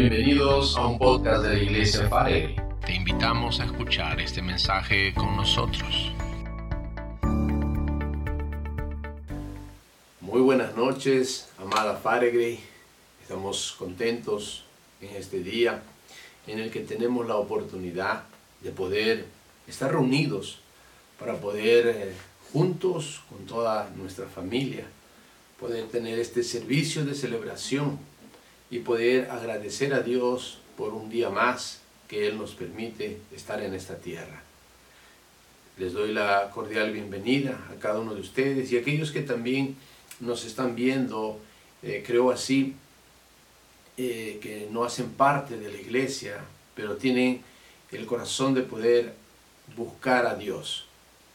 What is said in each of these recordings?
Bienvenidos a un podcast de la Iglesia Farelli. Te invitamos a escuchar este mensaje con nosotros. Muy buenas noches, amada Faregre. Estamos contentos en este día en el que tenemos la oportunidad de poder estar reunidos para poder eh, juntos con toda nuestra familia poder tener este servicio de celebración y poder agradecer a Dios por un día más que Él nos permite estar en esta tierra. Les doy la cordial bienvenida a cada uno de ustedes y a aquellos que también nos están viendo, eh, creo así, eh, que no hacen parte de la iglesia, pero tienen el corazón de poder buscar a Dios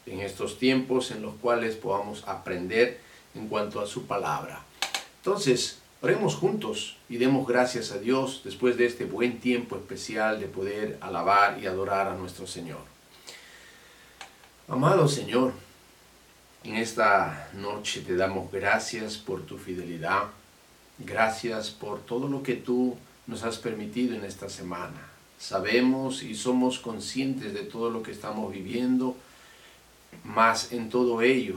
en estos tiempos en los cuales podamos aprender en cuanto a su palabra. Entonces, juntos y demos gracias a Dios después de este buen tiempo especial de poder alabar y adorar a nuestro Señor. Amado Señor, en esta noche te damos gracias por tu fidelidad, gracias por todo lo que tú nos has permitido en esta semana. Sabemos y somos conscientes de todo lo que estamos viviendo, mas en todo ello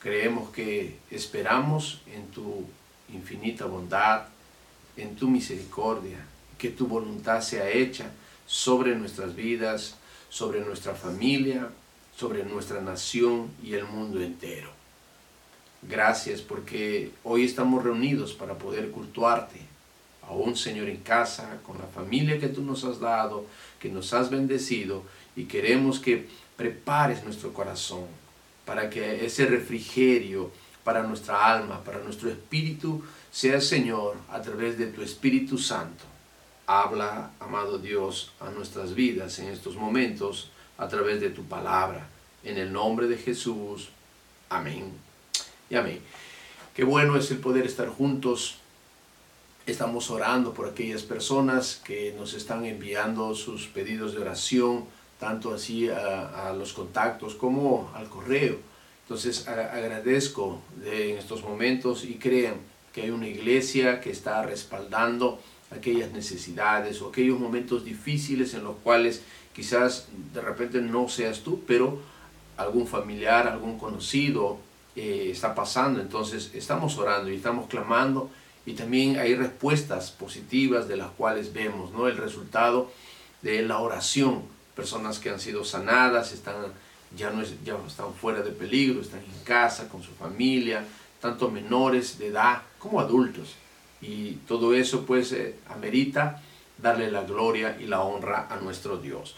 creemos que esperamos en tu infinita bondad, en tu misericordia, que tu voluntad sea hecha sobre nuestras vidas, sobre nuestra familia, sobre nuestra nación y el mundo entero. Gracias porque hoy estamos reunidos para poder cultuarte, un Señor en casa, con la familia que tú nos has dado, que nos has bendecido y queremos que prepares nuestro corazón para que ese refrigerio para nuestra alma, para nuestro espíritu, sea Señor a través de tu Espíritu Santo. Habla, amado Dios, a nuestras vidas en estos momentos a través de tu palabra. En el nombre de Jesús. Amén. Y amén. Qué bueno es el poder estar juntos Estamos orando por aquellas personas que nos están enviando sus pedidos de oración, tanto así a, los contactos como al correo. Entonces agradezco en estos momentos y crean que hay una iglesia que está respaldando aquellas necesidades o aquellos momentos difíciles en los cuales quizás de repente no seas tú, pero algún familiar, algún conocido eh, está pasando. Entonces estamos orando y estamos clamando y también hay respuestas positivas de las cuales vemos ¿no? el resultado de la oración. Personas que han sido sanadas, están, ya, no están fuera de peligro, están en casa con su familia, tanto menores de edad como adultos. Y todo eso pues eh, amerita darle la gloria y la honra a nuestro Dios.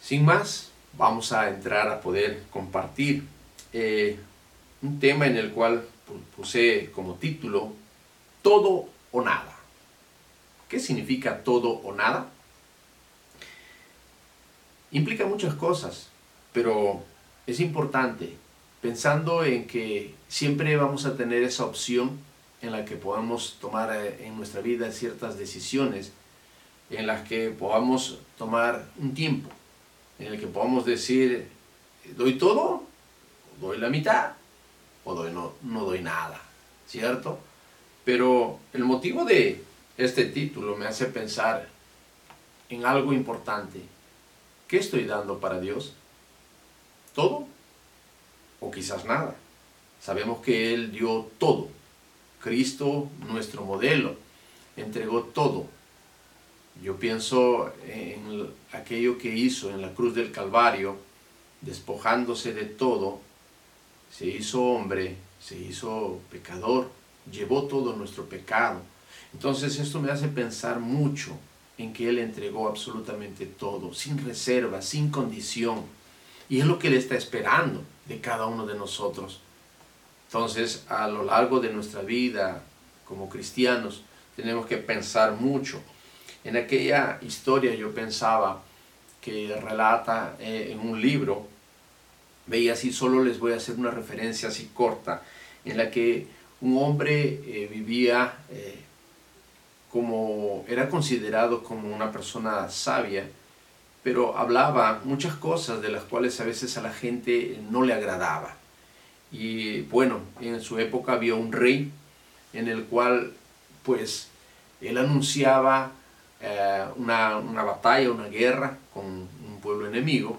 Sin más, vamos a entrar a poder compartir eh, un tema en el cual puse como título Todo o Nada. ¿Qué significa todo o nada? Implica muchas cosas, pero es importante pensando en que siempre vamos a tener esa opción en la que podamos tomar eh, en nuestra vida ciertas decisiones, en las que podamos tomar un tiempo, en el que podamos decir, doy todo, doy la mitad, o doy, no, no doy nada, ¿cierto? Pero el motivo de este título me hace pensar en algo importante. ¿Qué estoy dando para Dios? ¿Todo? ¿O quizás nada? Sabemos que Él dio todo. Cristo, nuestro modelo, entregó todo. Yo pienso en aquello que hizo en la cruz del Calvario, despojándose de todo se hizo hombre, se hizo pecador, llevó todo nuestro pecado. Entonces esto me hace pensar mucho en que Él entregó absolutamente todo, sin reserva, sin condición. Y es lo que Él está esperando de cada uno de nosotros. Entonces, a lo largo de nuestra vida como cristianos, tenemos que pensar mucho. En aquella historia yo pensaba que relata eh, en un libro veía así, solo les voy a hacer una referencia así corta, en la que un hombre eh, vivía eh, como, era considerado como una persona sabia, pero hablaba muchas cosas de las cuales a veces a la gente no le agradaba. Y bueno, en su época había un rey en el cual pues Él anunciaba eh, una, una, batalla, una guerra con un pueblo enemigo.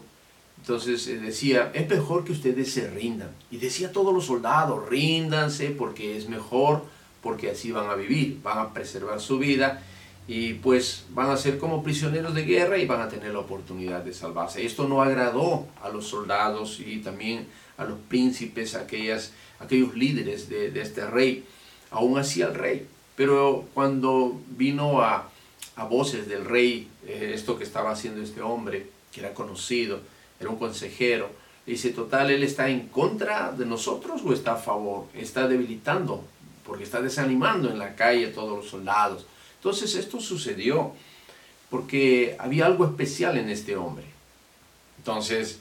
Entonces eh, decía, es mejor que ustedes se rindan. Y decía a todos los soldados, ríndanse porque es mejor, porque así van a vivir, van a preservar su vida y pues van a ser como prisioneros de guerra y van a tener la oportunidad de salvarse. Esto no agradó a los soldados y también a los príncipes, a aquellas, aquellos líderes de, este rey, aún así al rey. Pero cuando vino a, a voces del rey, eh, esto que estaba haciendo este hombre, que era conocido, era un consejero, dice, total, él está en contra de nosotros o está a favor, está debilitando, porque está desanimando en la calle a todos los soldados. Entonces esto sucedió porque había algo especial en este hombre. Entonces,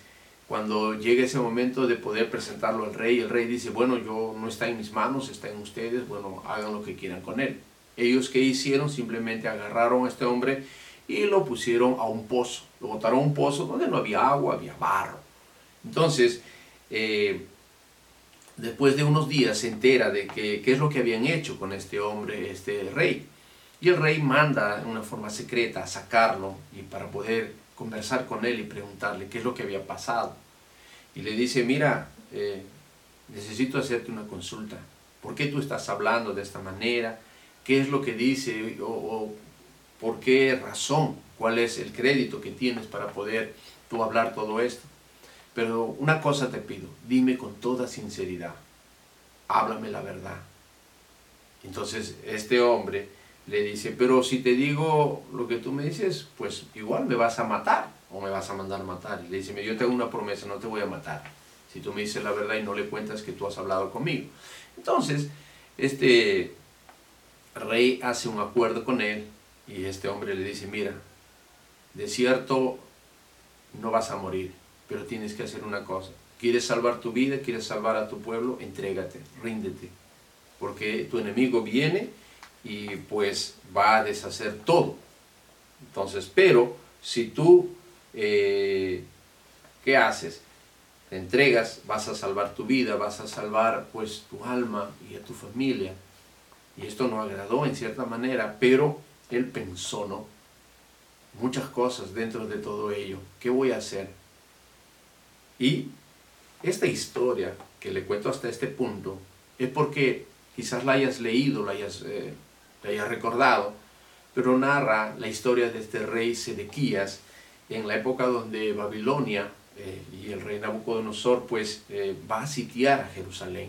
cuando llega ese momento de poder presentarlo al rey, el rey dice, bueno, yo no está en mis manos, está en ustedes, bueno, hagan lo que quieran con él. Ellos que hicieron simplemente agarraron a este hombre y lo pusieron a un pozo, lo botaron a un pozo donde no había agua, había barro. Entonces, eh, después de unos días se entera de qué es lo que habían hecho con este hombre, este rey. Y el rey manda de una forma secreta a sacarlo y para poder conversar con él y preguntarle qué es lo que había pasado. Y le dice, mira, eh, necesito hacerte una consulta. ¿Por qué tú estás hablando de esta manera? ¿Qué es lo que dice? O, por qué razón? ¿Cuál es el crédito que tienes para poder tú hablar todo esto? Pero una cosa te pido, dime con toda sinceridad, háblame la verdad. Entonces este hombre le dice, pero si te digo lo que tú me dices, pues igual me vas a matar o me vas a mandar matar. Y le dice, yo tengo una promesa, no te voy a matar. Si tú me dices la verdad y no le cuentas que tú has hablado conmigo. Entonces, este rey hace un acuerdo con él y este hombre le dice, mira, de cierto no vas a morir, pero tienes que hacer una cosa. ¿Quieres salvar tu vida? ¿Quieres salvar a tu pueblo? Entrégate, ríndete. Porque tu enemigo viene y pues va a deshacer todo. Entonces, pero si tú, eh, ¿qué haces? Te entregas, vas a salvar tu vida, vas a salvar pues tu alma y a tu familia. Y esto no agradó en cierta manera, pero él pensó, ¿no? Muchas cosas dentro de todo ello. ¿Qué voy a hacer? Y esta historia que le cuento hasta este punto es porque quizás la hayas leído, la hayas eh, te haya recordado, pero narra la historia de este rey Sedequías en la época donde Babilonia eh, y el rey Nabucodonosor pues eh, va a sitiar a Jerusalén.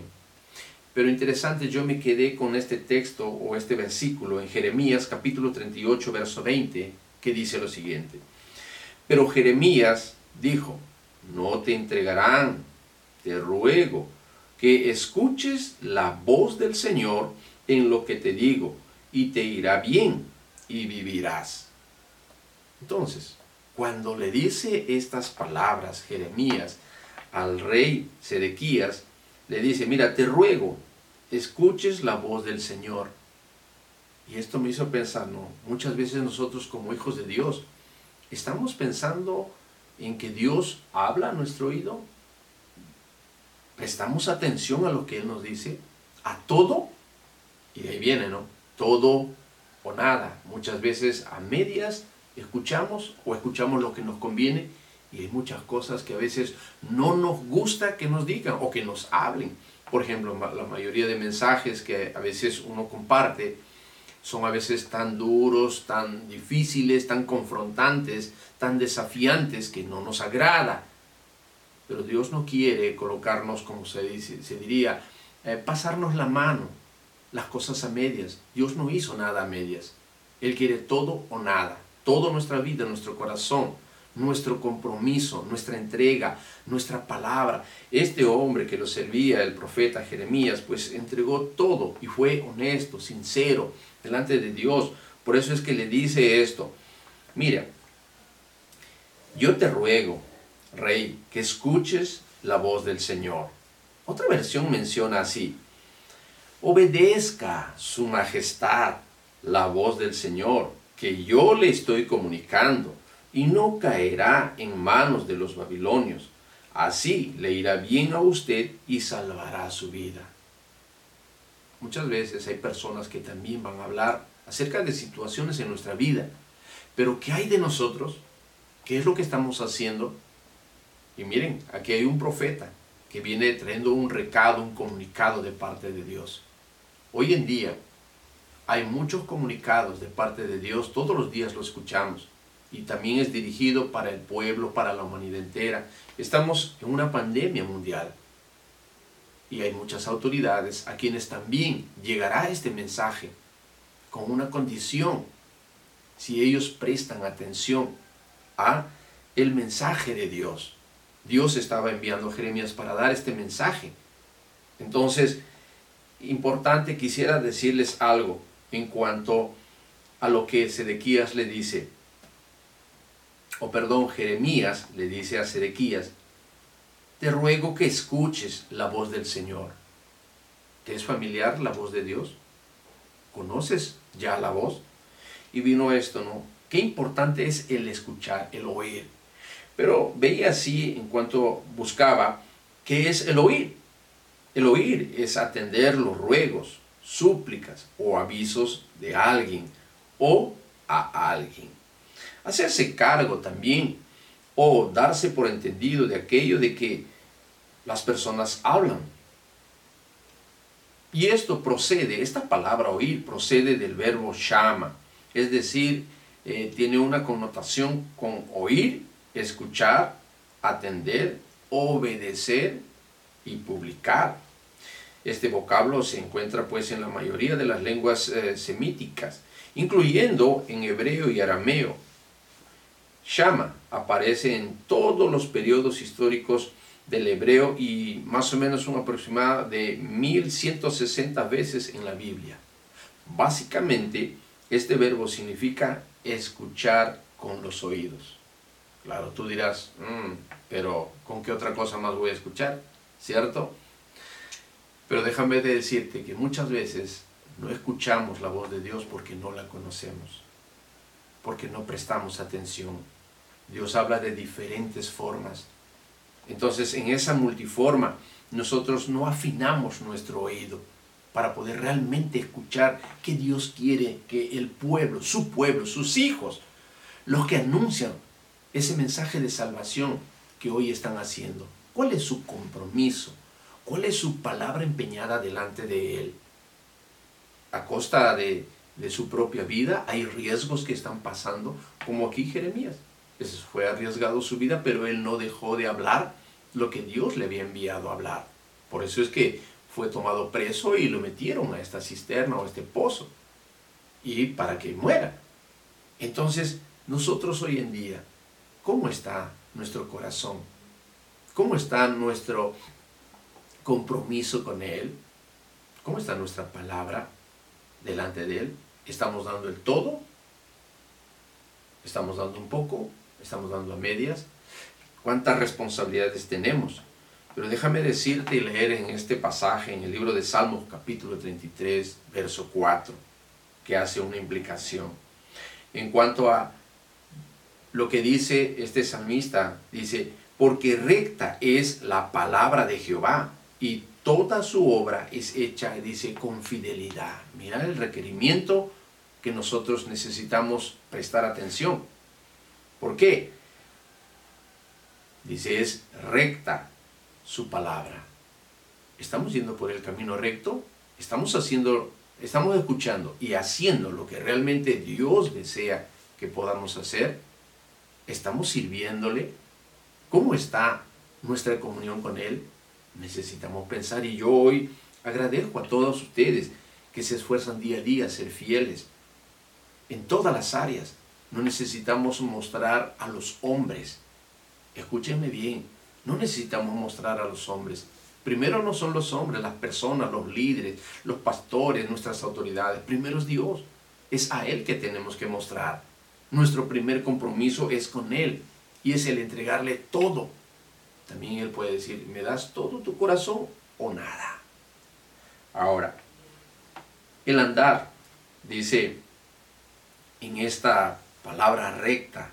Pero interesante, yo me quedé con este texto o este versículo en Jeremías capítulo 38, verso 20, que dice lo siguiente. Pero Jeremías dijo, no te entregarán, te ruego que escuches la voz del Señor en lo que te digo y te irá bien y vivirás. Entonces, cuando le dice estas palabras Jeremías al rey Sedequías, le dice, mira, te ruego, escuches la voz del Señor. Y esto me hizo pensar, no, muchas veces nosotros como hijos de Dios, estamos pensando en que Dios habla a nuestro oído. Prestamos atención a lo que Él nos dice, a todo, y de ahí viene, ¿no? todo o nada. Muchas veces a medias escuchamos o escuchamos lo que nos conviene y hay muchas cosas que a veces no nos gusta que nos digan o que nos hablen. Por ejemplo, la mayoría de mensajes que a veces uno comparte son a veces tan duros, tan difíciles, tan confrontantes, tan desafiantes que no nos agrada. Pero Dios no quiere colocarnos, como se, diría, eh, pasarnos la mano las cosas a medias. Dios no hizo nada a medias. Él quiere todo o nada. Toda nuestra vida, nuestro corazón, nuestro compromiso, nuestra entrega, nuestra palabra. Este hombre que lo servía, el profeta Jeremías, pues entregó todo y fue honesto, sincero, delante de Dios. Por eso es que le dice esto. Mira, yo te ruego, rey, que escuches la voz del Señor. Otra versión menciona así, obedezca su majestad la voz del Señor que yo le estoy comunicando y no caerá en manos de los babilonios. Así le irá bien a usted y salvará su vida. muchas veces hay personas que también van a hablar acerca de situaciones en nuestra vida. Pero ¿qué hay de nosotros? ¿Qué es lo que estamos haciendo? Y miren, aquí hay un profeta que viene trayendo un recado, un comunicado de parte de Dios. Hoy en día hay muchos comunicados de parte de Dios, todos los días lo escuchamos y también es dirigido para el pueblo, para la humanidad entera. Estamos en una pandemia mundial y hay muchas autoridades a quienes también llegará este mensaje con una condición, si ellos prestan atención a el mensaje de Dios. Dios estaba enviando a Jeremías para dar este mensaje. Entonces, importante quisiera decirles algo en cuanto a lo que Sedequías le dice o perdón, Jeremías le dice a Sedequías, te ruego que escuches la voz del Señor. ¿Te es familiar la voz de Dios? ¿Conoces ya la voz? Y vino esto, ¿no? Qué importante es el escuchar, el oír. Pero veía así en cuanto buscaba, ¿qué es el oír? El oír es atender los ruegos, súplicas o avisos de alguien o a alguien hacerse cargo también o darse por entendido de aquello de que las personas hablan. Y esto procede, esta palabra oír procede del verbo shama, es decir, eh, tiene una connotación con oír, escuchar, atender, obedecer y publicar. Este vocablo se encuentra pues en la mayoría de las lenguas eh, semíticas, incluyendo en hebreo y arameo, Shama aparece en todos los periodos históricos del hebreo y más o menos un aproximado de 1160 veces en la Biblia. Básicamente, este verbo significa escuchar con los oídos. Claro, tú dirás, mm, pero ¿con qué otra cosa más voy a escuchar? ¿Cierto? Pero déjame decirte que muchas veces no escuchamos la voz de Dios porque no la conocemos porque no prestamos atención. Dios habla de diferentes formas. Entonces, en esa multiforma, nosotros no afinamos nuestro oído para poder realmente escuchar que Dios quiere que el pueblo, su pueblo, sus hijos, los que anuncian ese mensaje de salvación que hoy están haciendo, ¿cuál es su compromiso? ¿Cuál es su palabra empeñada delante de Él? A costa de de su propia vida, hay riesgos que están pasando, como aquí Jeremías. Fue arriesgado su vida, pero él no dejó de hablar lo que Dios le había enviado a hablar. Por eso es que fue tomado preso y lo metieron a esta cisterna o a este pozo, y para que muera. Entonces, nosotros hoy en día, ¿cómo está nuestro corazón? ¿Cómo está nuestro compromiso con Él? ¿Cómo está nuestra palabra? delante de Él? ¿Estamos dando el todo? ¿Estamos dando un poco? ¿Estamos dando a medias? ¿Cuántas responsabilidades tenemos? Pero déjame decirte y leer en este pasaje, en el libro de Salmos capítulo 33, verso 4, que hace una implicación. En cuanto a lo que dice este salmista, dice, porque recta es la palabra de Jehová y toda su obra es hecha, dice, con fidelidad. Mira el requerimiento que nosotros necesitamos prestar atención. ¿Por qué? Dice, es recta su palabra. ¿Estamos yendo por el camino recto? ¿Estamos haciendo, estamos escuchando y haciendo lo que realmente Dios desea que podamos hacer? ¿Estamos sirviéndole? ¿Cómo está nuestra comunión con Él? necesitamos pensar y yo hoy agradezco a todos ustedes que se esfuerzan día a día a ser fieles en todas las áreas. No necesitamos mostrar a los hombres. Escúchenme bien, no necesitamos mostrar a los hombres. Primero no son los hombres, las personas, los líderes, los pastores, nuestras autoridades. Primero es Dios. Es a Él que tenemos que mostrar. Nuestro primer compromiso es con Él y es el entregarle todo también Él puede decir, ¿me das todo tu corazón o nada? Ahora, el andar, dice en esta palabra recta,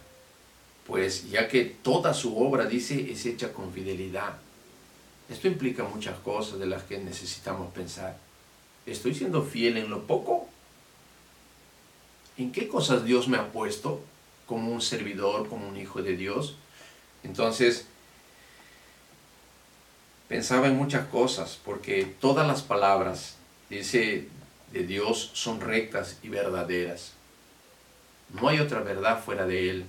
pues ya que toda su obra, dice, es hecha con fidelidad. Esto implica muchas cosas de las que necesitamos pensar. ¿Estoy siendo fiel en lo poco? ¿En qué cosas Dios me ha puesto como un servidor, como un hijo de Dios? Entonces, pensaba en muchas cosas, porque todas las palabras, dice, de Dios son rectas y verdaderas. No hay otra verdad fuera de Él.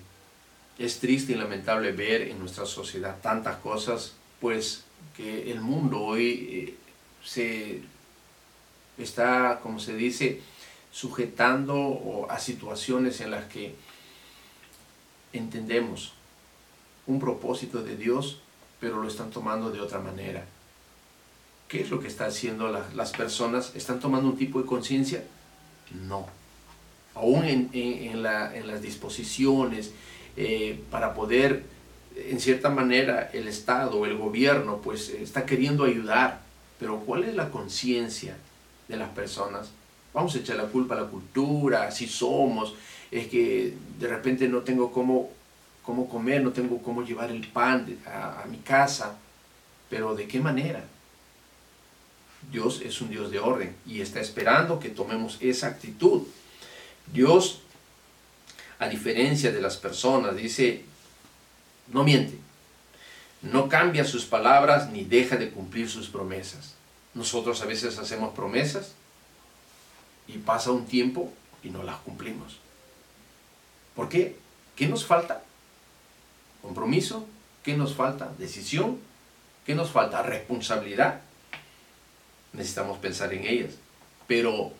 Es triste y lamentable ver en nuestra sociedad tantas cosas, pues que el mundo hoy eh, se está, como se dice, sujetando a situaciones en las que entendemos un propósito de Dios, pero lo están tomando de otra manera. ¿Qué es lo que están haciendo las personas? ¿Están tomando un tipo de conciencia? No. Aún en, las disposiciones eh, para poder, en cierta manera, el Estado el gobierno, pues está queriendo ayudar. Pero ¿cuál es la conciencia de las personas? Vamos a echar la culpa a la cultura, así somos, es que de repente no tengo cómo, cómo comer, no tengo cómo llevar el pan a mi casa, pero ¿de qué manera? Dios es un Dios de orden y está esperando que tomemos esa actitud. Dios, a diferencia de las personas, dice, no miente, no cambia sus palabras ni deja de cumplir sus promesas. Nosotros a veces hacemos promesas y pasa un tiempo y no las cumplimos. ¿Por qué? ¿Qué nos falta? Compromiso. ¿Qué nos falta? Decisión. ¿Qué nos falta? Responsabilidad. Necesitamos pensar en ellas. Pero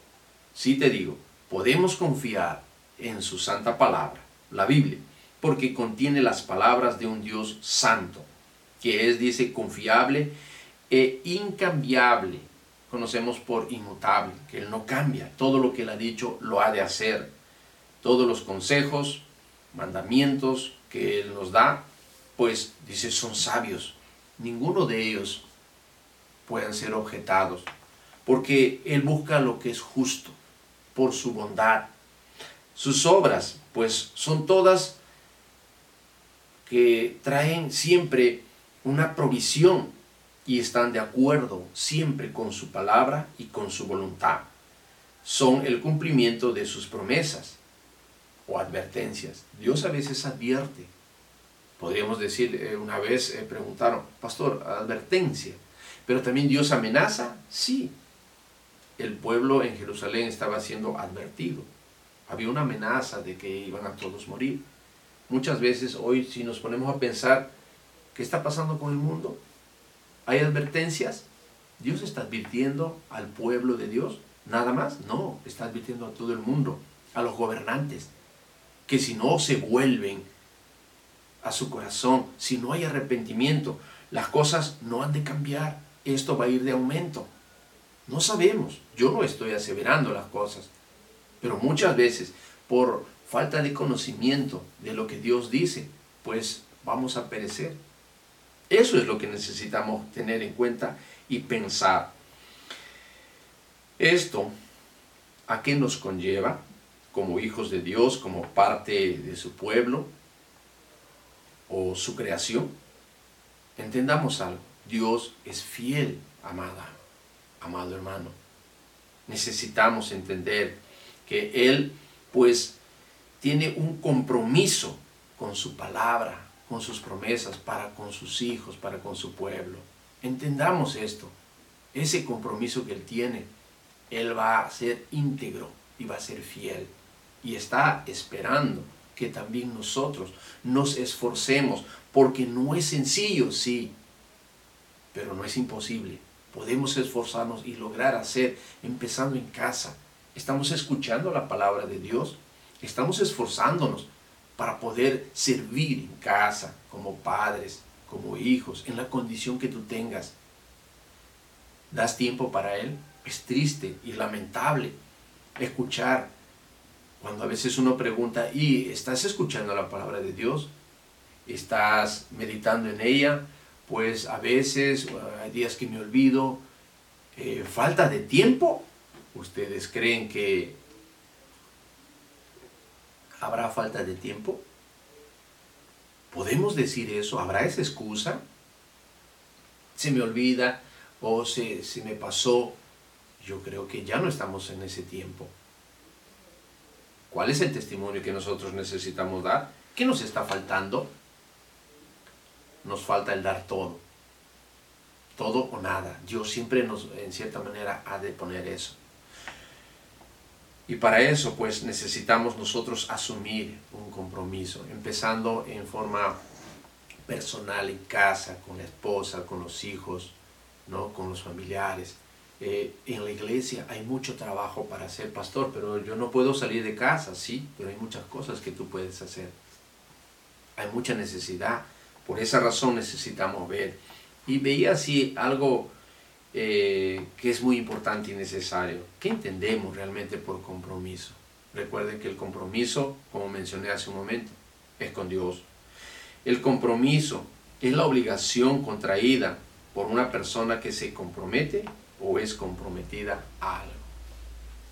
sí te digo, podemos confiar en su santa palabra, la Biblia, porque contiene las palabras de un Dios santo, que es, dice, confiable e incambiable conocemos por inmutable, que Él no cambia. Todo lo que Él ha dicho lo ha de hacer. Todos los consejos, mandamientos que Él nos da, pues dice, son sabios. Ninguno de ellos pueden ser objetados, porque Él busca lo que es justo, por su bondad. Sus obras, pues son todas que traen siempre una provisión y están de acuerdo siempre con su palabra y con su voluntad. Son el cumplimiento de sus promesas o advertencias. Dios a veces advierte. Podríamos decir, eh, una vez eh, preguntaron, pastor, advertencia. Pero también Dios amenaza. Sí. El pueblo en Jerusalén estaba siendo advertido. Había una amenaza de que iban a todos morir. Muchas veces hoy si nos ponemos a pensar, ¿qué está pasando con el mundo? ¿Hay advertencias? ¿Dios está advirtiendo al pueblo de Dios? ¿Nada más? No, está advirtiendo a todo el mundo, a los gobernantes, que si no se vuelven a su corazón, si no hay arrepentimiento, las cosas no han de cambiar, esto va a ir de aumento. No sabemos, yo no estoy aseverando las cosas, pero muchas veces por falta de conocimiento de lo que Dios dice, pues vamos a perecer. Eso es lo que necesitamos tener en cuenta y pensar. Esto, ¿a qué nos conlleva como hijos de Dios, como parte de su pueblo o su creación? Entendamos algo. Dios es fiel, amada, amado hermano. Necesitamos entender que Él, pues, tiene un compromiso con su palabra, con sus promesas para con sus hijos, para con su pueblo. Entendamos esto, ese compromiso que Él tiene, Él va a ser íntegro y va a ser fiel. Y está esperando que también nosotros nos esforcemos, porque no es sencillo, sí, pero no es imposible. Podemos esforzarnos y lograr hacer, empezando en casa. Estamos escuchando la palabra de Dios, estamos esforzándonos para poder servir en casa, como padres, como hijos, en la condición que tú tengas. ¿Das tiempo para Él? Es triste y lamentable escuchar cuando a veces uno pregunta, ¿y estás escuchando la palabra de Dios? ¿Estás meditando en ella? Pues a veces, hay días que me olvido, eh, falta de tiempo. ¿Ustedes creen que ¿Habrá falta de tiempo? ¿Podemos decir eso? ¿Habrá esa excusa? Se me olvida o se, se me pasó. yo creo que ya no estamos en ese tiempo. ¿Cuál es el testimonio que nosotros necesitamos dar? ¿Qué nos está faltando? Nos falta el dar todo. Todo o nada. Dios siempre nos, en cierta manera, ha de poner eso. Y para eso, pues, necesitamos nosotros asumir un compromiso, empezando en forma personal en casa, con la esposa, con los hijos, ¿no? con los familiares. Eh, en la iglesia hay mucho trabajo para ser pastor, pero yo no puedo salir de casa, sí, pero hay muchas cosas que tú puedes hacer. Hay mucha necesidad. Por esa razón necesitamos ver. Y veía así algo eh, que es muy importante y necesario. ¿Qué entendemos realmente por compromiso? Recuerden que el compromiso, como mencioné hace un momento, es con Dios. El compromiso es la obligación contraída por una persona que se compromete o es comprometida a algo.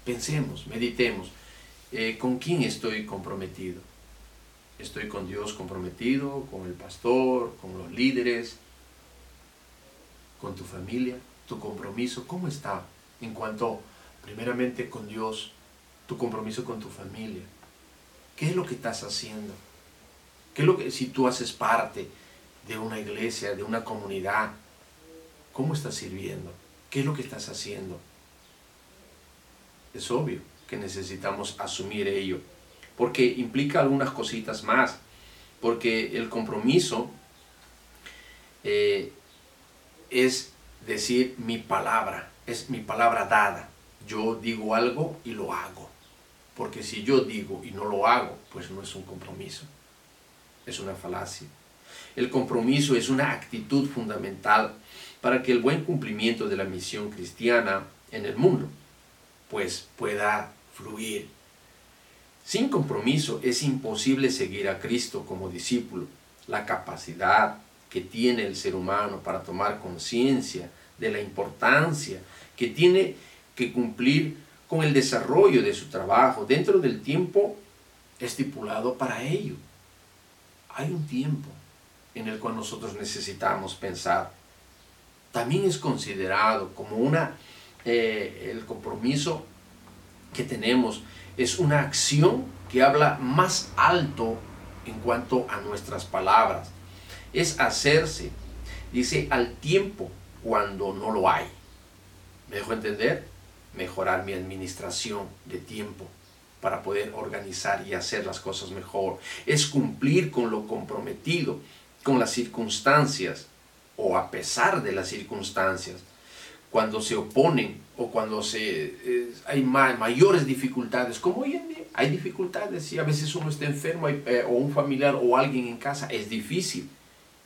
Pensemos, meditemos, eh, ¿con quién estoy comprometido? ¿Estoy con Dios comprometido, con el pastor, con los líderes, con tu familia? ¿Tu compromiso cómo está en cuanto, primeramente, con Dios, tu compromiso con tu familia? ¿Qué es lo que estás haciendo? ¿Qué es lo que, si tú haces parte de una iglesia, de una comunidad, cómo estás sirviendo? ¿Qué es lo que estás haciendo? Es obvio que necesitamos asumir ello, porque implica algunas cositas más, porque el compromiso eh, es decir mi palabra, es mi palabra dada. Yo digo algo y lo hago, porque si yo digo y no lo hago, pues no es un compromiso, es una falacia. El compromiso es una actitud fundamental para que el buen cumplimiento de la misión cristiana en el mundo pues pueda fluir. Sin compromiso es imposible seguir a Cristo como discípulo. La capacidad que tiene el ser humano para tomar conciencia de la importancia que tiene que cumplir con el desarrollo de su trabajo dentro del tiempo estipulado para ello. Hay un tiempo en el cual nosotros necesitamos pensar también es considerado como una, eh, el compromiso que tenemos es una acción que habla más alto en cuanto a nuestras palabras. Es hacerse, dice, al tiempo cuando no lo hay. ¿Me dejo entender? Mejorar mi administración de tiempo para poder organizar y hacer las cosas mejor. Es cumplir con lo comprometido, con las circunstancias o a pesar de las circunstancias, cuando se oponen o cuando se, eh, hay mayores dificultades, como hoy en día hay dificultades y a veces uno está enfermo eh, o un familiar o alguien en casa, es difícil,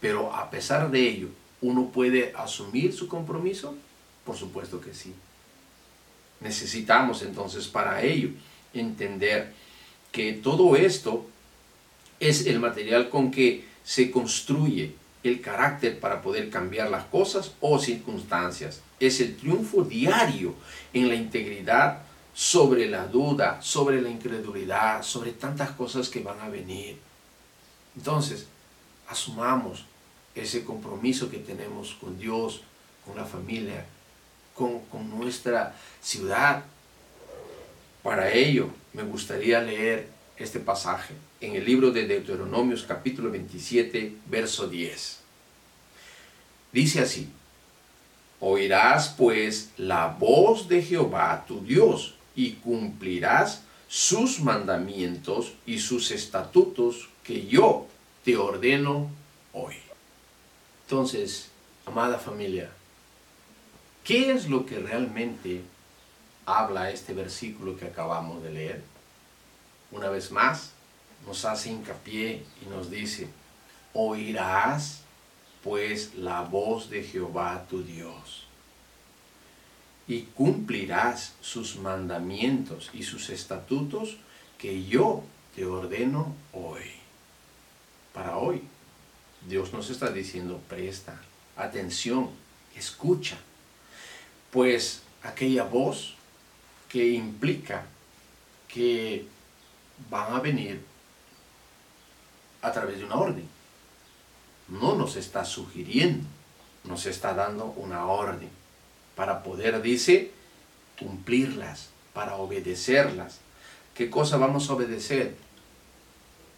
pero a pesar de ello, ¿uno puede asumir su compromiso? Por supuesto que sí. Necesitamos entonces para ello entender que todo esto es el material con que se construye el carácter para poder cambiar las cosas o circunstancias. Es el triunfo diario en la integridad sobre la duda, sobre la incredulidad, sobre tantas cosas que van a venir. Entonces, asumamos ese compromiso que tenemos con Dios, con la familia, con, con nuestra ciudad. Para ello, me gustaría leer este pasaje en el libro de Deuteronomios capítulo 27, verso 10. Dice así, oirás pues la voz de Jehová tu Dios y cumplirás sus mandamientos y sus estatutos que yo te ordeno hoy. Entonces, amada familia, ¿qué es lo que realmente habla este versículo que acabamos de leer? Una vez más, nos hace hincapié y nos dice, oirás pues la voz de Jehová tu Dios y cumplirás sus mandamientos y sus estatutos que yo te ordeno hoy. Para hoy, Dios nos está diciendo, presta atención, escucha, pues aquella voz que implica que van a venir a través de una orden. No nos está sugiriendo, nos está dando una orden para poder, dice, cumplirlas, para obedecerlas. ¿Qué cosa vamos a obedecer?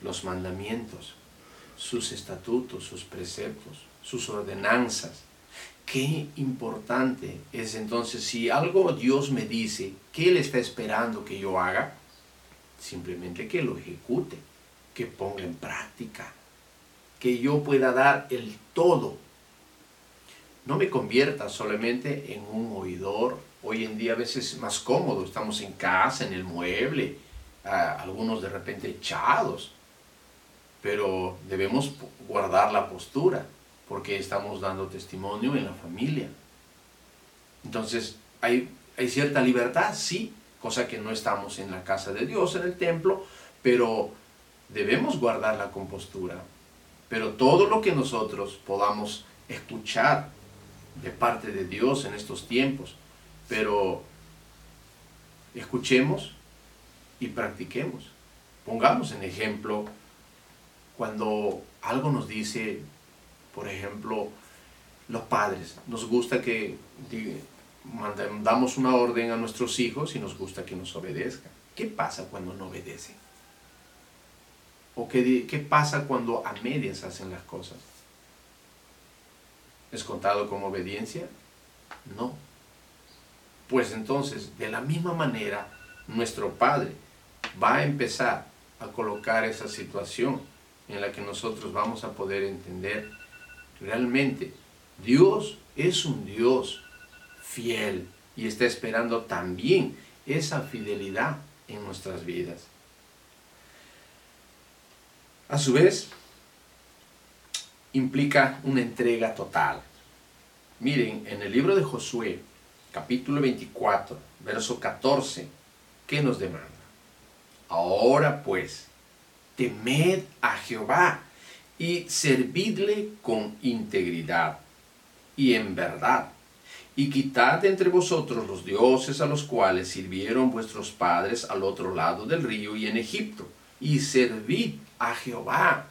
Los mandamientos, sus estatutos, sus preceptos, sus ordenanzas. Qué importante es entonces si algo Dios me dice, ¿qué Él está esperando que yo haga? Simplemente que lo ejecute, que ponga en práctica, que yo pueda dar el todo. No me convierta solamente en un oidor. Hoy en día a veces es más cómodo, estamos en casa, en el mueble, algunos de repente echados, pero debemos guardar la postura porque estamos dando testimonio en la familia. Entonces, hay, hay cierta libertad, sí, cosa que no estamos en la casa de Dios, en el templo, pero debemos guardar la compostura. Pero todo lo que nosotros podamos escuchar de parte de Dios en estos tiempos, pero escuchemos y practiquemos. Pongamos en ejemplo cuando algo nos dice, por ejemplo, los padres, nos gusta que damos una orden a nuestros hijos y nos gusta que nos obedezcan. ¿Qué pasa cuando no obedecen? ¿O qué, qué pasa cuando a medias hacen las cosas? ¿Es contado como obediencia? No. Pues entonces, de la misma manera, nuestro Padre va a empezar a colocar esa situación en la que nosotros vamos a poder entender realmente Dios es un Dios fiel y está esperando también esa fidelidad en nuestras vidas. A su vez, implica una entrega total. Miren, en el libro de Josué, capítulo 24, verso 14, ¿qué nos demanda? Ahora pues, temed a Jehová y servidle con integridad y en verdad, y quitad entre vosotros los dioses a los cuales sirvieron vuestros padres al otro lado del río y en Egipto, y servid a Jehová.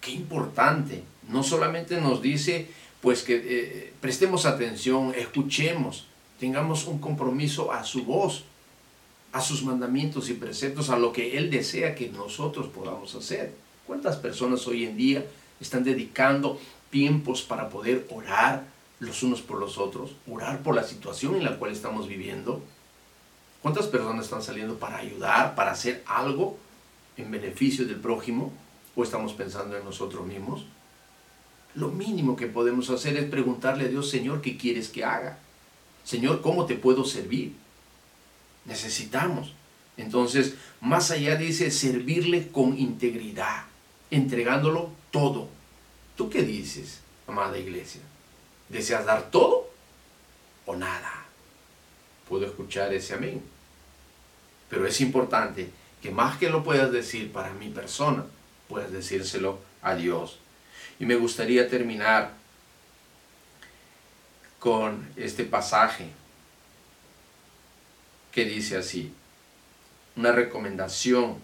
Qué importante. No solamente nos dice, pues que eh, prestemos atención, escuchemos, tengamos un compromiso a su voz, a sus mandamientos y preceptos, a lo que Él desea que nosotros podamos hacer. ¿Cuántas personas hoy en día están dedicando tiempos para poder orar los unos por los otros, orar por la situación en la cual estamos viviendo? ¿Cuántas personas están saliendo para ayudar, para hacer algo en beneficio del prójimo? ¿O estamos pensando en nosotros mismos? Lo mínimo que podemos hacer es preguntarle a Dios, Señor, ¿qué quieres que haga? Señor, ¿cómo te puedo servir? necesitamos. Entonces, más allá dice servirle con integridad, entregándolo todo. ¿Tú qué dices, amada iglesia? ¿Deseas dar todo o nada? Puedo escuchar ese amén. Pero es importante que más que lo puedas decir para mi persona, puedas decírselo a Dios. Y me gustaría terminar con este pasaje que dice así, una recomendación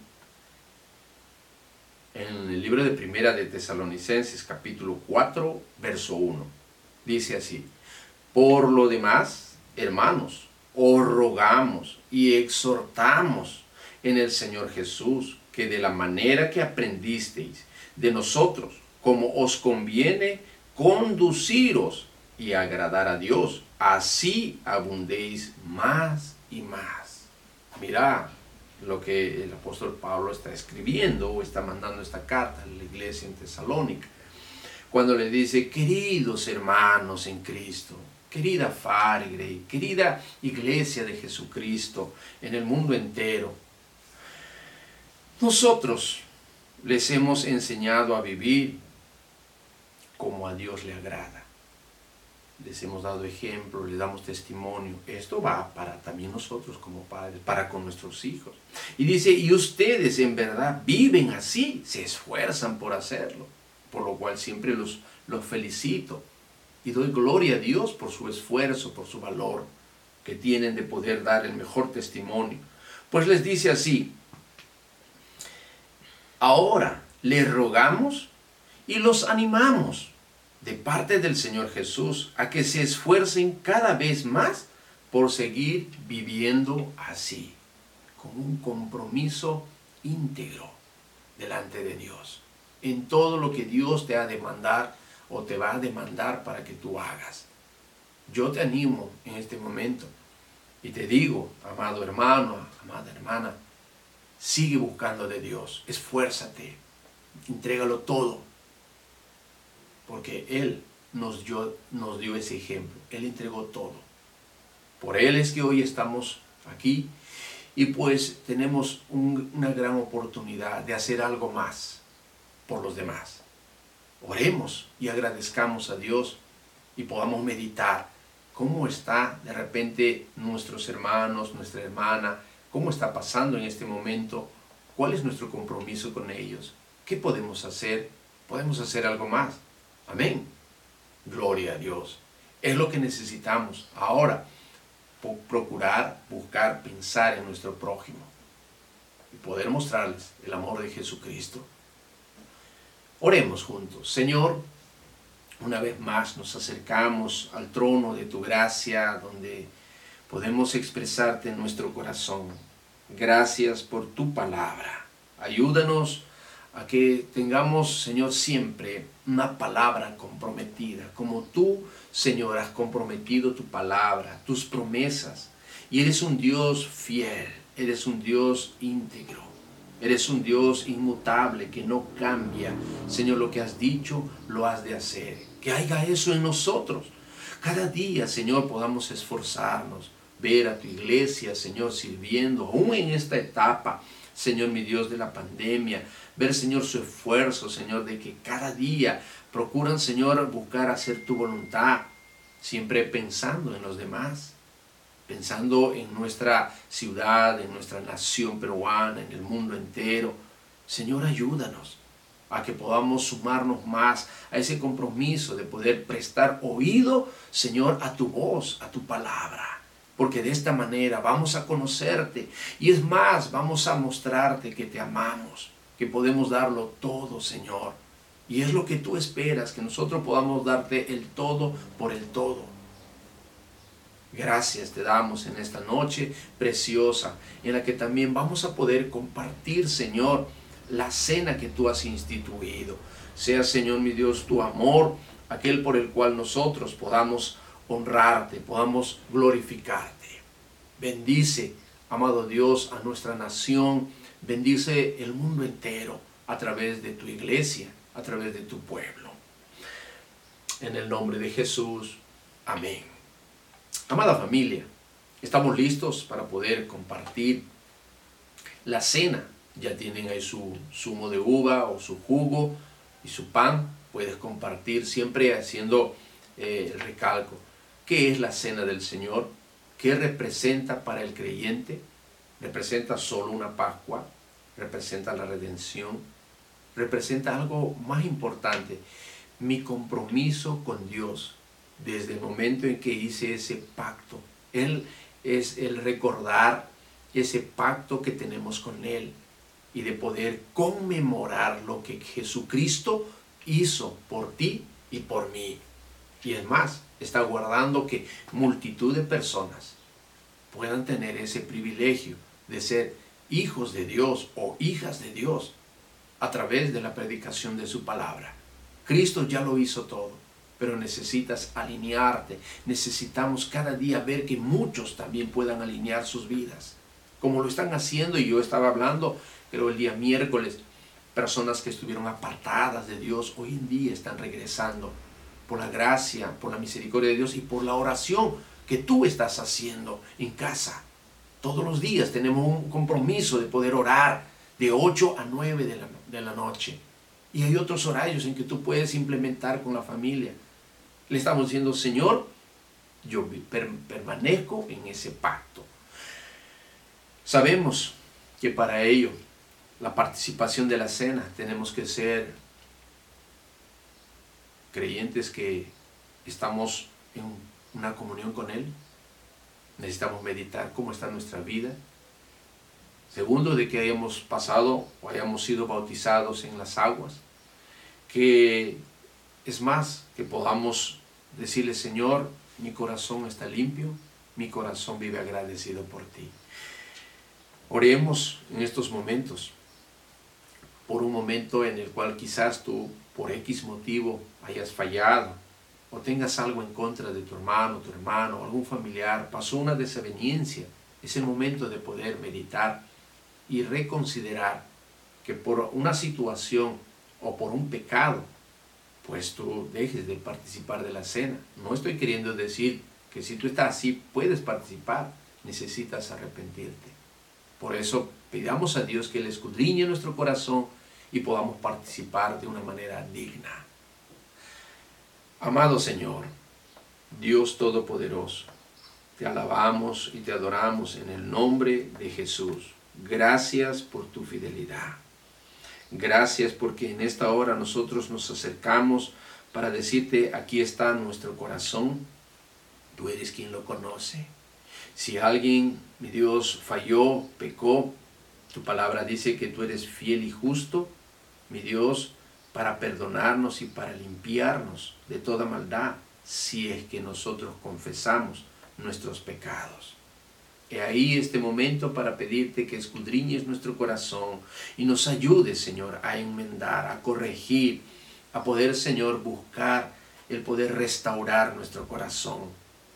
en el libro de Primera de Tesalonicenses capítulo 4 verso 1. Dice así, por lo demás, hermanos, os rogamos y exhortamos en el Señor Jesús que de la manera que aprendisteis de nosotros, como os conviene conduciros y agradar a Dios, así abundéis más y más. Mira lo que el apóstol Pablo está escribiendo o está mandando esta carta a la iglesia en Tesalónica. Cuando le dice, queridos hermanos en Cristo, querida Fargre, querida iglesia de Jesucristo en el mundo entero, nosotros les hemos enseñado a vivir como a Dios le agrada les hemos dado ejemplo, les damos testimonio. Esto va para también nosotros como padres, para con nuestros hijos. Y dice, y ustedes en verdad viven así, se esfuerzan por hacerlo, por lo cual siempre los, los felicito y doy gloria a Dios por su esfuerzo, por su valor que tienen de poder dar el mejor testimonio. Pues les dice así, ahora les rogamos y los animamos de parte del Señor Jesús a que se esfuercen cada vez más por seguir viviendo así, con un compromiso íntegro delante de Dios, en todo lo que Dios te ha de demandar o te va a demandar para que tú hagas. Yo te animo en este momento y te digo, amado hermano, amada hermana, sigue buscando de Dios, esfuérzate, entrégalo todo, porque Él nos dio, nos dio ese ejemplo, Él entregó todo. Por Él es que hoy estamos aquí. Y pues tenemos una gran oportunidad de hacer algo más por los demás. Oremos y agradezcamos a Dios y podamos meditar cómo está de repente nuestros hermanos, nuestra hermana, cómo está pasando en este momento, cuál es nuestro compromiso con ellos, qué podemos hacer, podemos hacer algo más. Amén. Gloria a Dios. Es lo que necesitamos ahora, procurar, buscar, pensar en nuestro prójimo y poder mostrarles el amor de Jesucristo. Oremos juntos. Señor, una vez más nos acercamos al trono de tu gracia, donde podemos expresarte en nuestro corazón. Gracias por tu palabra. Ayúdanos a que tengamos, Señor, siempre una palabra comprometida, como tú, Señor, has comprometido tu palabra, tus promesas. Y eres un Dios fiel, eres un Dios íntegro. Eres un Dios inmutable que no cambia. Señor, lo que has dicho, lo has de hacer. Que haya eso en nosotros. Cada día, Señor, podamos esforzarnos, ver a tu iglesia, Señor, sirviendo, aún en esta etapa, Señor, mi Dios, de la pandemia. Ver, Señor, su esfuerzo, Señor, de que cada día procuran, Señor, buscar hacer tu voluntad, siempre pensando en los demás pensando en nuestra ciudad, en nuestra nación peruana, en el mundo entero. Señor, ayúdanos a que podamos sumarnos más a ese compromiso de poder prestar oído, Señor, a tu voz, a tu palabra. Porque de esta manera vamos a conocerte y es más, vamos a mostrarte que te amamos, que podemos darlo todo, Señor. Y es lo que tú esperas, que nosotros podamos darte el todo por el todo. Gracias te damos en esta noche preciosa, en la que también vamos a poder compartir, Señor, la cena que tú has instituido. Sea, Señor mi Dios, tu amor, aquel por el cual nosotros podamos honrarte, podamos glorificarte. Bendice, amado Dios, a nuestra nación, bendice el mundo entero a través de tu iglesia, a través de tu pueblo. En el nombre de Jesús, amén. Amada familia, estamos listos para poder compartir la cena. Ya tienen ahí su zumo de uva o su jugo y su pan. Puedes compartir siempre haciendo eh, el recalco. ¿Qué es la cena del Señor? ¿Qué representa para el creyente? ¿Representa solo una Pascua? ¿Representa la redención? ¿Representa algo más importante? Mi compromiso con Dios desde el momento en que hice ese pacto. Él es el recordar ese pacto que tenemos con Él y de poder conmemorar lo que Jesucristo hizo por ti y por mí. Y es más, está guardando que multitud de personas puedan tener ese privilegio de ser hijos de Dios o hijas de Dios a través de la predicación de su palabra. Cristo ya lo hizo todo pero necesitas alinearte. Necesitamos cada día ver que muchos también puedan alinear sus vidas, como lo están haciendo y yo estaba hablando, creo el día miércoles, personas que estuvieron apartadas de Dios hoy en día están regresando por la gracia, por la misericordia de Dios y por la oración que tú estás haciendo en casa. Todos los días tenemos un compromiso de poder orar de 8 a 9 de la, de la noche. Y hay otros horarios en que tú puedes implementar con la familia. Le estamos diciendo, Señor, yo permanezco en ese pacto. Sabemos que para ello, la participación de la cena, tenemos que ser creyentes que estamos en una comunión con Él. Necesitamos meditar cómo está nuestra vida. Segundo, de que hayamos pasado o hayamos sido bautizados en las aguas. Que es más, que podamos decirle, Señor, mi corazón está limpio, mi corazón vive agradecido por ti. Oremos en estos momentos, por un momento en el cual quizás tú, por X motivo, hayas fallado o tengas algo en contra de tu hermano, tu hermano, algún familiar, pasó una desaveniencia. Es el momento de poder meditar y reconsiderar que por una situación o por un pecado, pues tú dejes de participar de la cena. No estoy queriendo decir que si tú estás así puedes participar, necesitas arrepentirte. Por eso pidamos a Dios que Él escudriñe nuestro corazón y podamos participar de una manera digna. Amado Señor, Dios Todopoderoso, te alabamos y te adoramos en el nombre de Jesús. Gracias por tu fidelidad. Gracias porque en esta hora nosotros nos acercamos para decirte, aquí está nuestro corazón. Tú eres quien lo conoce. Si alguien, mi Dios, falló, pecó, tu palabra dice que tú eres fiel y justo, mi Dios, para perdonarnos y para limpiarnos de toda maldad, si es que nosotros confesamos nuestros pecados. He ahí este momento para pedirte que escudriñes nuestro corazón y nos ayudes, Señor, a enmendar, a corregir, a poder, Señor, buscar el poder restaurar nuestro corazón.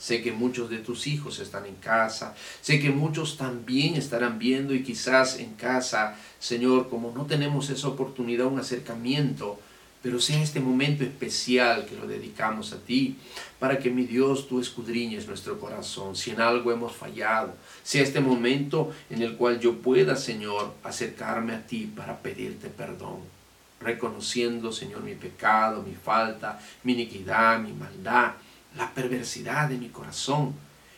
Sé que muchos de tus hijos están en casa, sé que muchos también estarán viendo y quizás en casa, Señor, como no tenemos esa oportunidad, un acercamiento, pero sea este momento especial que lo dedicamos a ti, para que mi Dios tú escudriñes nuestro corazón, si en algo hemos fallado, sea este momento en el cual yo pueda, Señor, acercarme a ti para pedirte perdón, reconociendo, Señor, mi pecado, mi falta, mi iniquidad, mi maldad, la perversidad de mi corazón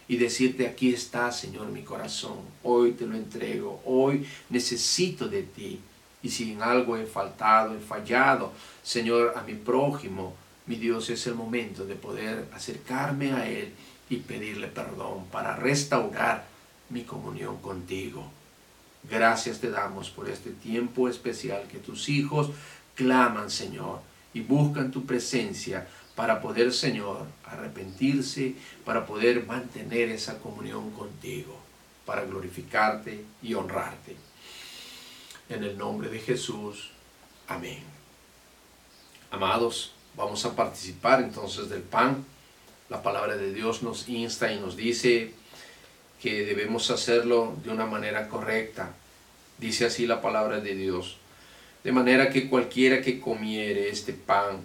y decirte, aquí está, Señor, mi corazón, hoy te lo entrego, hoy necesito de ti. Y si en algo he faltado, he fallado, Señor, a mi prójimo, mi Dios, es el momento de poder acercarme a Él y pedirle perdón para restaurar mi comunión contigo. Gracias te damos por este tiempo especial que tus hijos claman, Señor, y buscan tu presencia para poder, Señor, arrepentirse, para poder mantener esa comunión contigo, para glorificarte y honrarte. En el nombre de Jesús. Amén. Amados, vamos a participar entonces del pan. La palabra de Dios nos insta y nos dice que debemos hacerlo de una manera correcta. Dice así la palabra de Dios. De manera que cualquiera que comiere este pan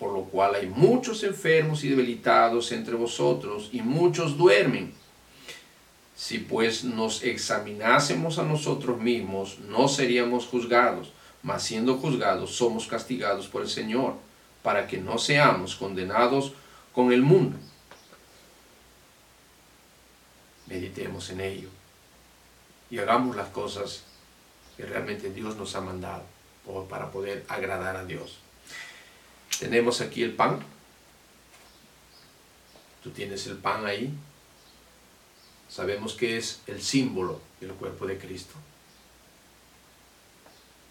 por lo cual hay muchos enfermos y debilitados entre vosotros, y muchos duermen. Si pues nos examinásemos a nosotros mismos, no seríamos juzgados, mas siendo juzgados somos castigados por el Señor para que no seamos condenados con el mundo. Meditemos en ello y hagamos las cosas que realmente Dios nos ha mandado para poder agradar a Dios. Tenemos aquí el pan. Tú tienes el pan ahí. Sabemos que es el símbolo del cuerpo de Cristo.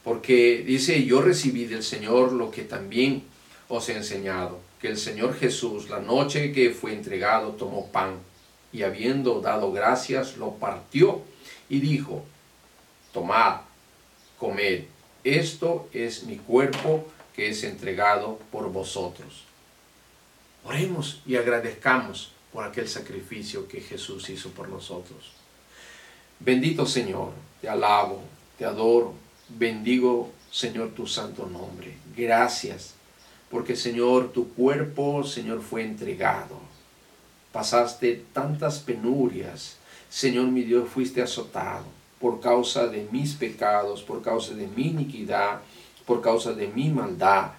Porque dice, yo recibí del Señor lo que también os he enseñado que el Señor Jesús, la noche que fue entregado, tomó pan y habiendo dado gracias, lo partió y dijo, tomad, comed, esto es mi cuerpo que es entregado por vosotros. Oremos y agradezcamos por aquel sacrificio que Jesús hizo por nosotros. Bendito Señor, te alabo, te adoro, bendigo Señor tu santo nombre. Gracias porque Señor, tu cuerpo, Señor, fue entregado. Pasaste tantas penurias, Señor mi Dios, fuiste azotado por causa de mis pecados, por causa de mi iniquidad, por causa de mi maldad.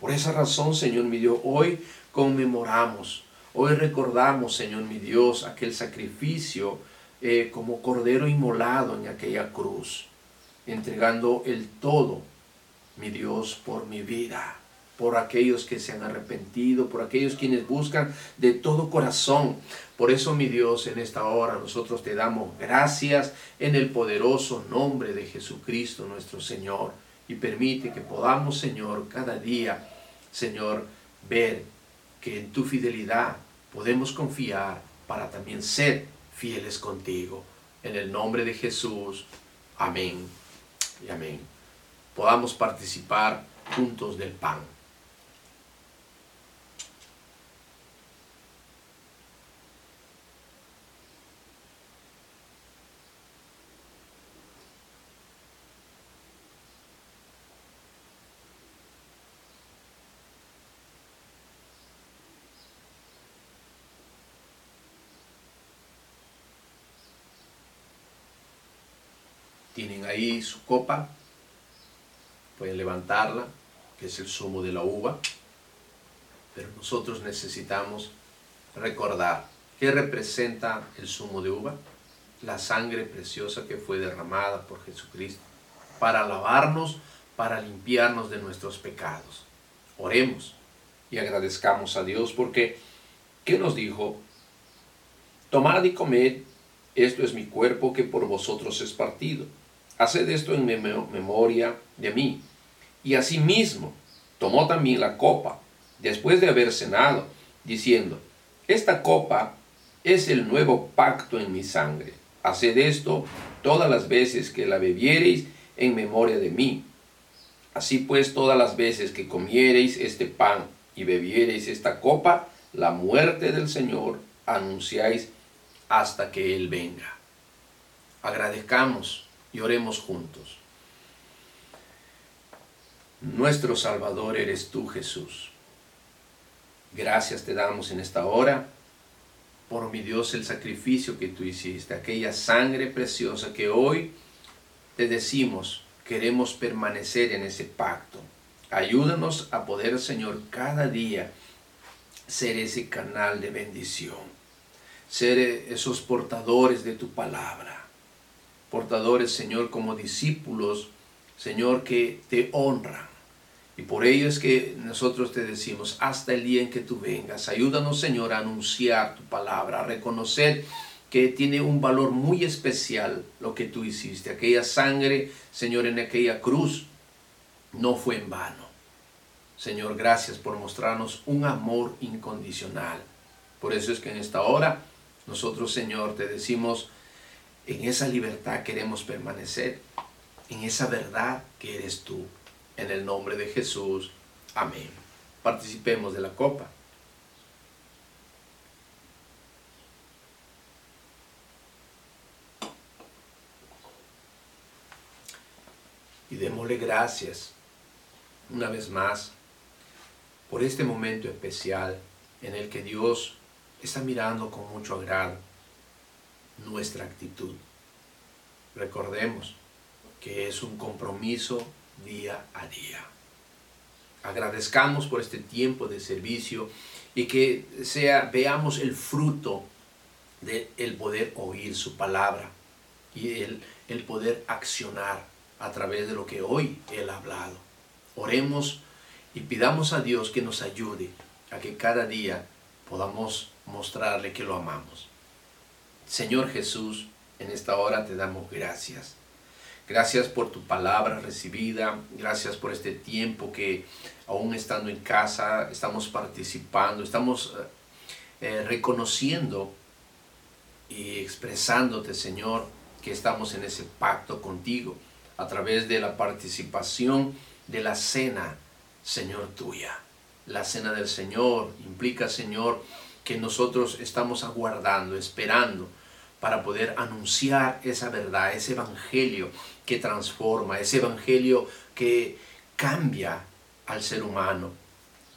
Por esa razón, Señor mi Dios, hoy conmemoramos, hoy recordamos, Señor mi Dios, aquel sacrificio eh, como cordero inmolado en aquella cruz. entregando el todo, mi Dios, por mi vida, por aquellos que se han arrepentido, por aquellos quienes buscan de todo corazón. Por eso, mi Dios, en esta hora nosotros te damos gracias en el poderoso nombre de Jesucristo nuestro Señor. Y permite que podamos, Señor, cada día, Señor, ver que en tu fidelidad podemos confiar para también ser fieles contigo. En el nombre de Jesús. Amén y amén. Podamos participar juntos del pan. Tienen ahí su copa, pueden levantarla, que es el zumo de la uva, pero nosotros necesitamos recordar qué representa el zumo de uva, la sangre preciosa que fue derramada por Jesucristo para lavarnos, para limpiarnos de nuestros pecados. Oremos y agradezcamos a Dios porque, ¿qué nos dijo? Tomad y comed, esto es mi cuerpo que por vosotros es partido haced esto en memoria de mí. Y asimismo tomó también la copa, después de haber cenado, diciendo, esta copa es el nuevo pacto en mi sangre. Haced esto todas las veces que la bebiereis en memoria de mí. Así pues, todas las veces que comiereis este pan y bebiereis esta copa, la muerte del Señor anunciáis hasta que Él venga. Agradezcamos y oremos juntos. Nuestro Salvador eres tú, Jesús. Gracias te damos en esta hora por mi Dios el sacrificio que tú hiciste, aquella sangre preciosa que hoy te decimos queremos permanecer en ese pacto. Ayúdanos a poder, Señor, cada día ser ese canal de bendición, ser esos portadores de tu palabra portadores, Señor, como discípulos, Señor, que te honran. Y por ello es que nosotros te decimos, hasta el día en que tú vengas, ayúdanos, Señor, a anunciar tu palabra, a reconocer que tiene un valor muy especial lo que tú hiciste. Aquella sangre, Señor, en aquella cruz, no fue en vano. Señor, gracias por mostrarnos un amor incondicional. Por eso es que en esta hora nosotros, Señor, te decimos, en esa libertad queremos permanecer, en esa verdad que eres tú. En el nombre de Jesús. Amén. Participemos de la copa. Y démosle gracias una vez más por este momento especial en el que Dios está mirando con mucho agrado nuestra actitud. Recordemos que es un compromiso día a día. Agradezcamos por este tiempo de servicio y que sea veamos el fruto de el poder oír su palabra y el, el poder accionar a través de lo que hoy Él ha hablado. Oremos y pidamos a Dios que nos ayude a que cada día podamos mostrarle que lo amamos. Señor Jesús, en esta hora te damos gracias. Gracias por tu palabra recibida, gracias por este tiempo que aún estando en casa estamos participando, estamos eh, eh, reconociendo y expresándote, Señor, que estamos en ese pacto contigo a través de la participación de la cena, Señor, tuya. La cena del Señor implica, Señor, que nosotros estamos aguardando, esperando para poder anunciar esa verdad, ese evangelio que transforma, ese evangelio que cambia al ser humano.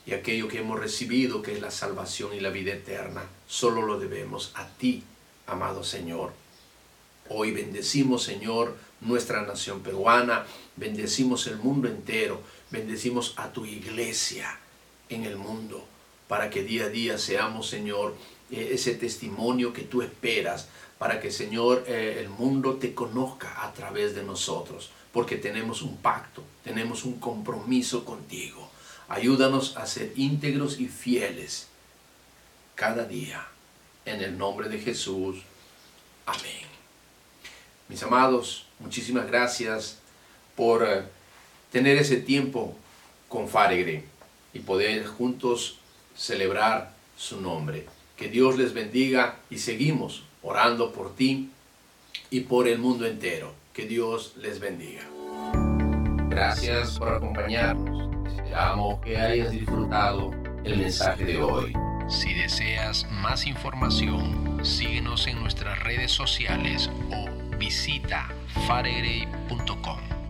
Y aquello que hemos recibido, que es la salvación y la vida eterna, solo lo debemos a ti, amado Señor. Hoy bendecimos, Señor, nuestra nación peruana, bendecimos el mundo entero, bendecimos a tu iglesia en el mundo, para que día a día seamos, Señor, eh, ese testimonio que tú esperas para que, Señor, eh, el mundo te conozca a través de nosotros, porque tenemos un pacto, tenemos un compromiso contigo. Ayúdanos a ser íntegros y fieles cada día. En el nombre de Jesús. Amén. Mis amados, muchísimas gracias por eh, tener ese tiempo con Faregre y poder juntos celebrar su nombre. Que Dios les bendiga y seguimos orando por ti y por el mundo entero. Que Dios les bendiga. Gracias por acompañarnos. Esperamos que hayas disfrutado el mensaje de hoy. Si deseas más información, síguenos en nuestras redes sociales o visita faregrey.com.